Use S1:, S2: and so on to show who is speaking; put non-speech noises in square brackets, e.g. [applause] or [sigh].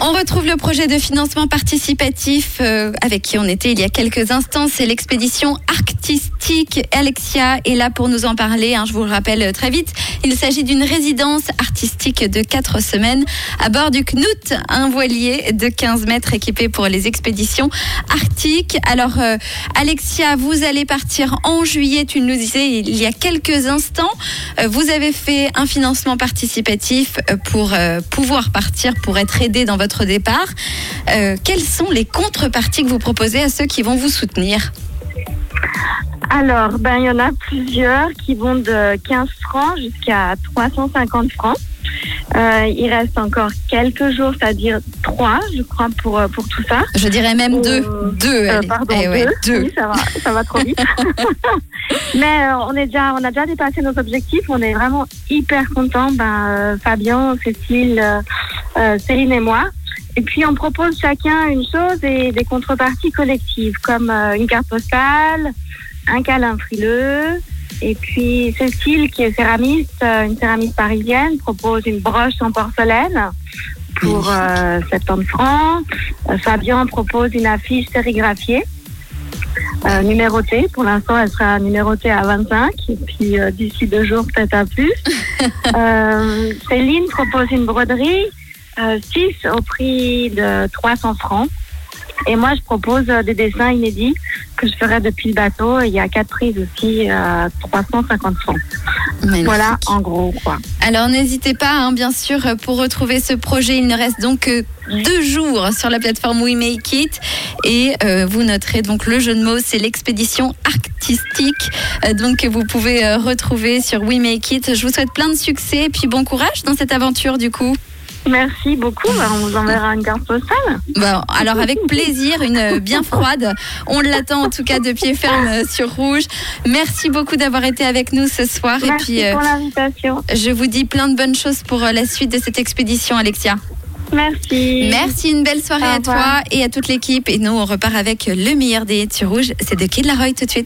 S1: On retrouve le projet de financement participatif euh, avec qui on était il y a quelques instants. C'est l'expédition Alexia est là pour nous en parler. hein, je vous le rappelle euh, très vite. Il s'agit d'une résidence artistique de 4 semaines à bord du Knut, un voilier de 15 mètres équipé pour les expéditions arctiques. Alors, euh, Alexia, vous allez partir en juillet. Tu nous disais il y a quelques instants. Euh, vous avez fait un financement participatif pour pouvoir partir, pour être aidé dans votre départ. Quelles sont les contreparties que vous proposez à ceux qui vont vous soutenir?
S2: Alors, ben, il y en a plusieurs qui vont de 15 francs jusqu'à 350 francs. Euh, il reste encore quelques jours, c'est-à-dire trois, je crois, pour, euh, pour tout ça.
S1: Je dirais même deux.
S2: Euh,
S1: Deux.
S2: Euh,
S1: allez.
S2: pardon,
S1: Eh ouais,
S2: deux.
S1: deux.
S2: Oui, ça va, ça va trop vite. [laughs] Mais euh, on, est déjà, on a déjà dépassé nos objectifs. On est vraiment hyper contents. Ben, euh, Fabien, Cécile, euh, euh, Céline et moi. Et puis, on propose chacun une chose et des contreparties collectives, comme euh, une carte postale, un câlin frileux. Et puis, Cécile, qui est céramiste, euh, une céramiste parisienne, propose une broche en porcelaine pour euh, 70 francs. Fabien propose une affiche sérigraphiée, euh, numérotée. Pour l'instant, elle sera numérotée à 25. Et puis, euh, d'ici deux jours, peut-être à plus. [laughs] Euh, Céline propose une broderie, 6 au prix de 300 francs. Et moi, je propose des dessins inédits que je ferai depuis le bateau. Il y a quatre prises aussi, euh, 350 francs.
S1: Magnifique.
S2: Voilà, en gros, quoi.
S1: Alors n'hésitez pas, hein, bien sûr, pour retrouver ce projet, il ne reste donc que deux jours sur la plateforme We Make It. Et euh, vous noterez donc le jeu de mots, c'est l'expédition artistique. euh, donc que vous pouvez euh, retrouver sur We Make It. Je vous souhaite plein de succès et puis bon courage dans cette aventure du coup.
S2: Merci beaucoup. Ben, On vous enverra une carte postale.
S1: Bon, alors avec [laughs] plaisir, une bien froide. On l'attend en tout cas de pied ferme euh, sur Rouge. Merci beaucoup d'avoir été avec nous ce soir. et
S2: Merci
S1: puis euh,
S2: pour l'invitation.
S1: je vous dis plein de bonnes choses pour euh, la suite de cette expédition, Alexia.
S2: Merci.
S1: Merci, une belle soirée à toi et à toute l'équipe. Et nous, on repart avec le meilleur des hits sur Rouge. C'est de Kid Laroi tout de suite.